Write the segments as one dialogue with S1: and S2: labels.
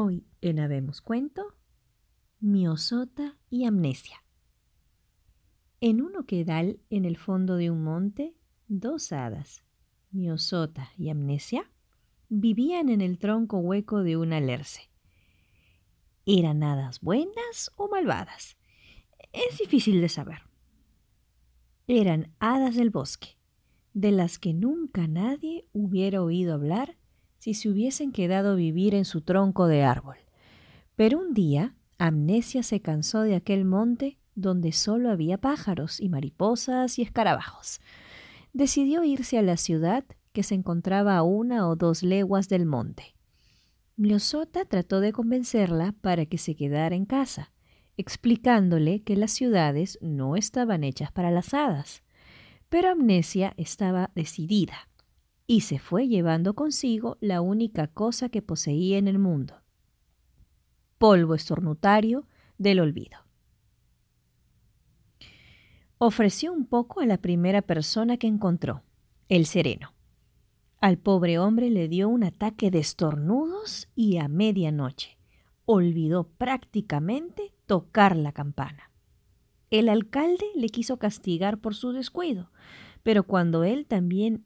S1: Hoy en Habemos Cuento, Miosota y Amnesia. En un oquedal en el fondo de un monte, dos hadas, Miosota y Amnesia, vivían en el tronco hueco de un alerce. ¿Eran hadas buenas o malvadas? Es difícil de saber. Eran hadas del bosque, de las que nunca nadie hubiera oído hablar si se hubiesen quedado vivir en su tronco de árbol. Pero un día, Amnesia se cansó de aquel monte donde solo había pájaros y mariposas y escarabajos. Decidió irse a la ciudad que se encontraba a una o dos leguas del monte. Miosota trató de convencerla para que se quedara en casa, explicándole que las ciudades no estaban hechas para las hadas. Pero Amnesia estaba decidida y se fue llevando consigo la única cosa que poseía en el mundo, polvo estornutario del olvido. Ofreció un poco a la primera persona que encontró, el sereno. Al pobre hombre le dio un ataque de estornudos y a medianoche olvidó prácticamente tocar la campana. El alcalde le quiso castigar por su descuido, pero cuando él también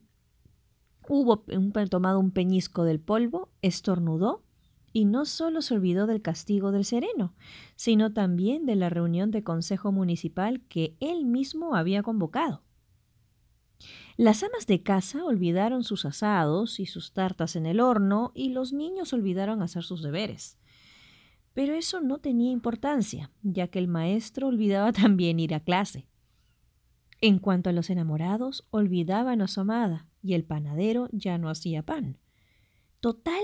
S1: Hubo tomado un peñisco del polvo, estornudó y no solo se olvidó del castigo del sereno, sino también de la reunión de consejo municipal que él mismo había convocado. Las amas de casa olvidaron sus asados y sus tartas en el horno y los niños olvidaron hacer sus deberes. Pero eso no tenía importancia, ya que el maestro olvidaba también ir a clase. En cuanto a los enamorados, olvidaban a su amada, y el panadero ya no hacía pan. Total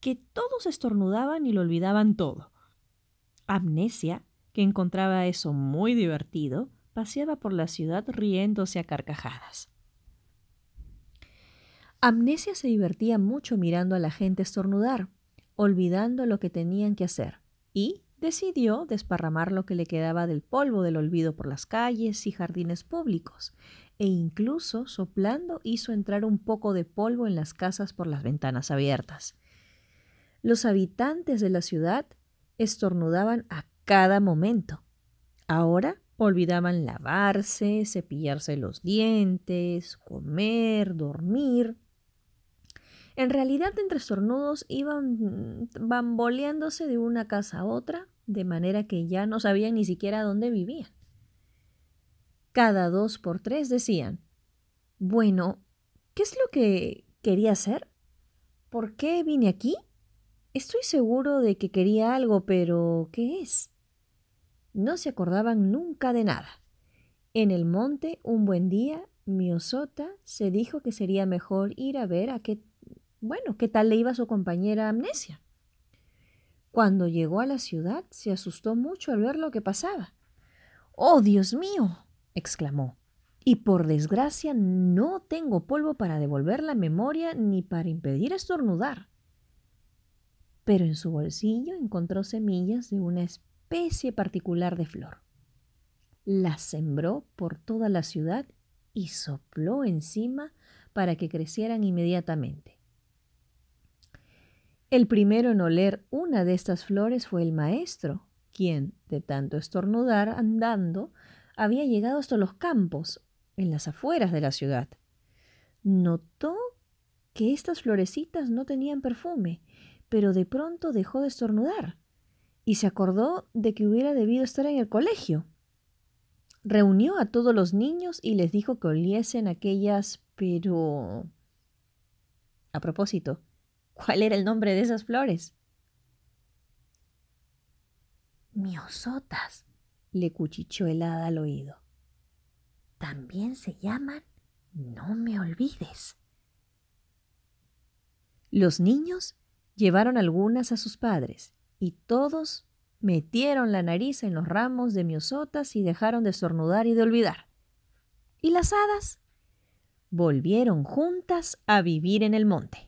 S1: que todos estornudaban y lo olvidaban todo. Amnesia, que encontraba eso muy divertido, paseaba por la ciudad riéndose a carcajadas. Amnesia se divertía mucho mirando a la gente estornudar, olvidando lo que tenían que hacer, y decidió desparramar lo que le quedaba del polvo del olvido por las calles y jardines públicos, e incluso soplando hizo entrar un poco de polvo en las casas por las ventanas abiertas. Los habitantes de la ciudad estornudaban a cada momento. Ahora olvidaban lavarse, cepillarse los dientes, comer, dormir. En realidad, entre estornudos iban bamboleándose de una casa a otra, de manera que ya no sabían ni siquiera dónde vivían. Cada dos por tres decían, bueno, ¿qué es lo que quería hacer? ¿Por qué vine aquí? Estoy seguro de que quería algo, pero ¿qué es? No se acordaban nunca de nada. En el monte, un buen día, Miosota se dijo que sería mejor ir a ver a qué, bueno, qué tal le iba a su compañera Amnesia. Cuando llegó a la ciudad, se asustó mucho al ver lo que pasaba. ¡Oh, Dios mío! exclamó. Y por desgracia no tengo polvo para devolver la memoria ni para impedir estornudar. Pero en su bolsillo encontró semillas de una especie particular de flor. Las sembró por toda la ciudad y sopló encima para que crecieran inmediatamente. El primero en oler una de estas flores fue el maestro, quien, de tanto estornudar andando, había llegado hasta los campos, en las afueras de la ciudad. Notó que estas florecitas no tenían perfume, pero de pronto dejó de estornudar y se acordó de que hubiera debido estar en el colegio. Reunió a todos los niños y les dijo que oliesen aquellas, pero... A propósito, ¿cuál era el nombre de esas flores? Miosotas, le cuchichó el hada al oído. También se llaman No me olvides. Los niños llevaron algunas a sus padres y todos metieron la nariz en los ramos de miosotas y dejaron de estornudar y de olvidar. ¿Y las hadas? Volvieron juntas a vivir en el monte.